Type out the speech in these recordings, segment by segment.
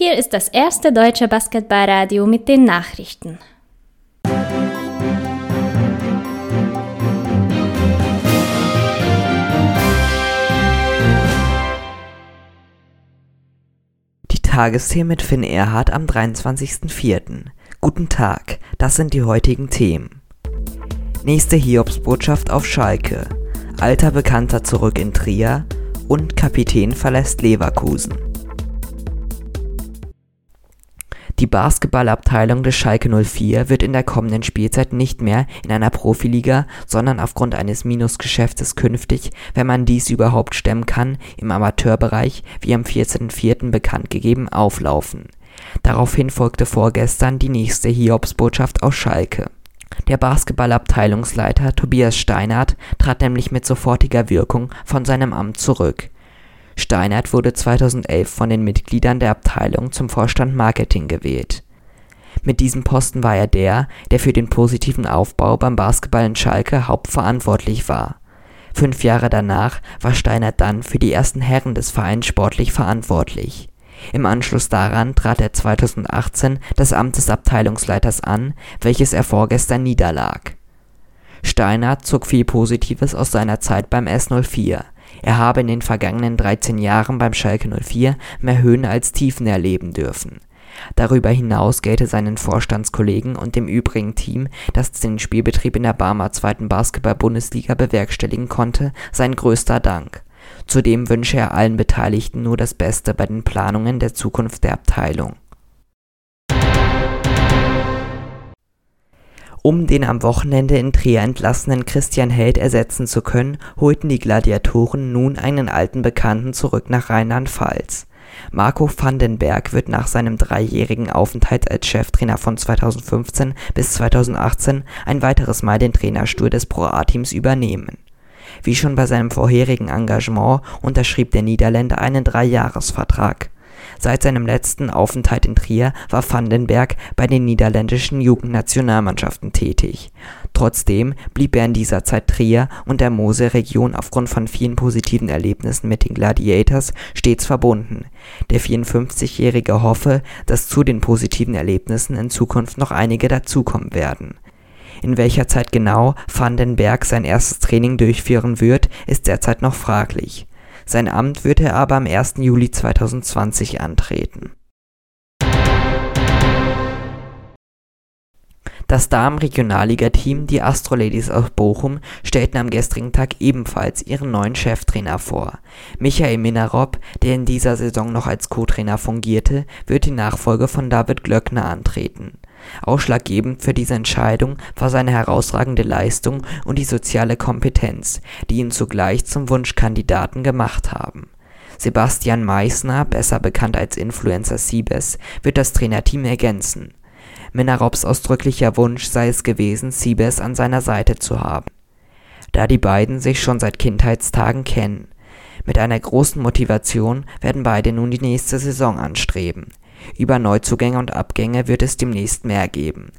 Hier ist das erste deutsche Basketballradio mit den Nachrichten. Die Tagesthemen mit Finn Erhardt am 23.04. Guten Tag, das sind die heutigen Themen. Nächste Hiobsbotschaft auf Schalke. Alter Bekannter zurück in Trier und Kapitän verlässt Leverkusen. Die Basketballabteilung des Schalke 04 wird in der kommenden Spielzeit nicht mehr in einer Profiliga, sondern aufgrund eines Minusgeschäftes künftig, wenn man dies überhaupt stemmen kann, im Amateurbereich, wie am 14.04. bekannt gegeben, auflaufen. Daraufhin folgte vorgestern die nächste Hiobsbotschaft aus Schalke. Der Basketballabteilungsleiter Tobias Steinert trat nämlich mit sofortiger Wirkung von seinem Amt zurück. Steinert wurde 2011 von den Mitgliedern der Abteilung zum Vorstand Marketing gewählt. Mit diesem Posten war er der, der für den positiven Aufbau beim Basketball in Schalke hauptverantwortlich war. Fünf Jahre danach war Steinert dann für die ersten Herren des Vereins sportlich verantwortlich. Im Anschluss daran trat er 2018 das Amt des Abteilungsleiters an, welches er vorgestern niederlag. Steinert zog viel Positives aus seiner Zeit beim S04. Er habe in den vergangenen 13 Jahren beim Schalke 04 mehr Höhen als Tiefen erleben dürfen. Darüber hinaus gelte seinen Vorstandskollegen und dem übrigen Team, das den Spielbetrieb in der Barmer zweiten Basketball-Bundesliga bewerkstelligen konnte, sein größter Dank. Zudem wünsche er allen Beteiligten nur das Beste bei den Planungen der Zukunft der Abteilung. Um den am Wochenende in Trier entlassenen Christian Held ersetzen zu können, holten die Gladiatoren nun einen alten Bekannten zurück nach Rheinland-Pfalz. Marco Vandenberg wird nach seinem dreijährigen Aufenthalt als Cheftrainer von 2015 bis 2018 ein weiteres Mal den Trainerstuhl des Pro A-Teams übernehmen. Wie schon bei seinem vorherigen Engagement unterschrieb der Niederländer einen Dreijahresvertrag. Seit seinem letzten Aufenthalt in Trier war Vandenberg bei den niederländischen Jugendnationalmannschaften tätig. Trotzdem blieb er in dieser Zeit Trier und der Mosel-Region aufgrund von vielen positiven Erlebnissen mit den Gladiators stets verbunden. Der 54-Jährige hoffe, dass zu den positiven Erlebnissen in Zukunft noch einige dazukommen werden. In welcher Zeit genau Vandenberg sein erstes Training durchführen wird, ist derzeit noch fraglich. Sein Amt wird er aber am 1. Juli 2020 antreten. Das Damen-Regionalliga-Team, die Astro Ladies aus Bochum, stellten am gestrigen Tag ebenfalls ihren neuen Cheftrainer vor. Michael Minarop, der in dieser Saison noch als Co-Trainer fungierte, wird die Nachfolge von David Glöckner antreten. Ausschlaggebend für diese Entscheidung war seine herausragende Leistung und die soziale Kompetenz, die ihn zugleich zum Wunschkandidaten gemacht haben. Sebastian Meissner, besser bekannt als Influencer Siebes, wird das Trainerteam ergänzen. Minarops ausdrücklicher Wunsch sei es gewesen, Siebes an seiner Seite zu haben. Da die beiden sich schon seit Kindheitstagen kennen. Mit einer großen Motivation werden beide nun die nächste Saison anstreben. Über Neuzugänge und Abgänge wird es demnächst mehr geben.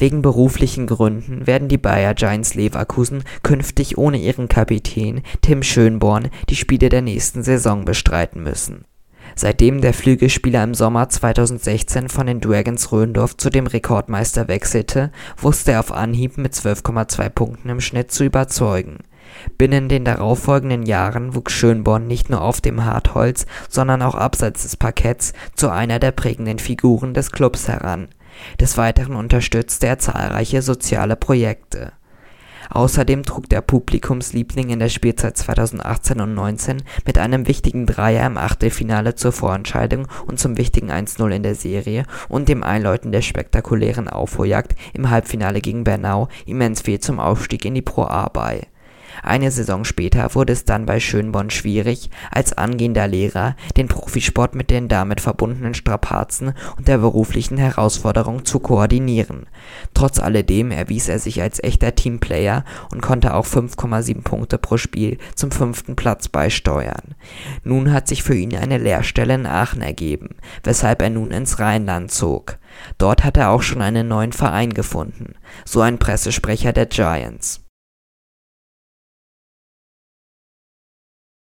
Wegen beruflichen Gründen werden die Bayer Giants Leverkusen künftig ohne ihren Kapitän Tim Schönborn die Spiele der nächsten Saison bestreiten müssen. Seitdem der Flügelspieler im Sommer 2016 von den Dragons Röndorf zu dem Rekordmeister wechselte, wusste er auf Anhieb mit 12,2 Punkten im Schnitt zu überzeugen Binnen den darauffolgenden Jahren wuchs Schönborn nicht nur auf dem Hartholz, sondern auch abseits des Parketts zu einer der prägenden Figuren des Klubs heran. Des Weiteren unterstützte er zahlreiche soziale Projekte. Außerdem trug der Publikumsliebling in der Spielzeit 2018 und 19 mit einem wichtigen Dreier im Achtelfinale zur Vorentscheidung und zum wichtigen 1:0 in der Serie und dem Einläuten der spektakulären Aufholjagd im Halbfinale gegen Bernau immens viel zum Aufstieg in die Pro A bei eine Saison später wurde es dann bei Schönborn schwierig, als angehender Lehrer den Profisport mit den damit verbundenen Strapazen und der beruflichen Herausforderung zu koordinieren. Trotz alledem erwies er sich als echter Teamplayer und konnte auch 5,7 Punkte pro Spiel zum fünften Platz beisteuern. Nun hat sich für ihn eine Lehrstelle in Aachen ergeben, weshalb er nun ins Rheinland zog. Dort hat er auch schon einen neuen Verein gefunden, so ein Pressesprecher der Giants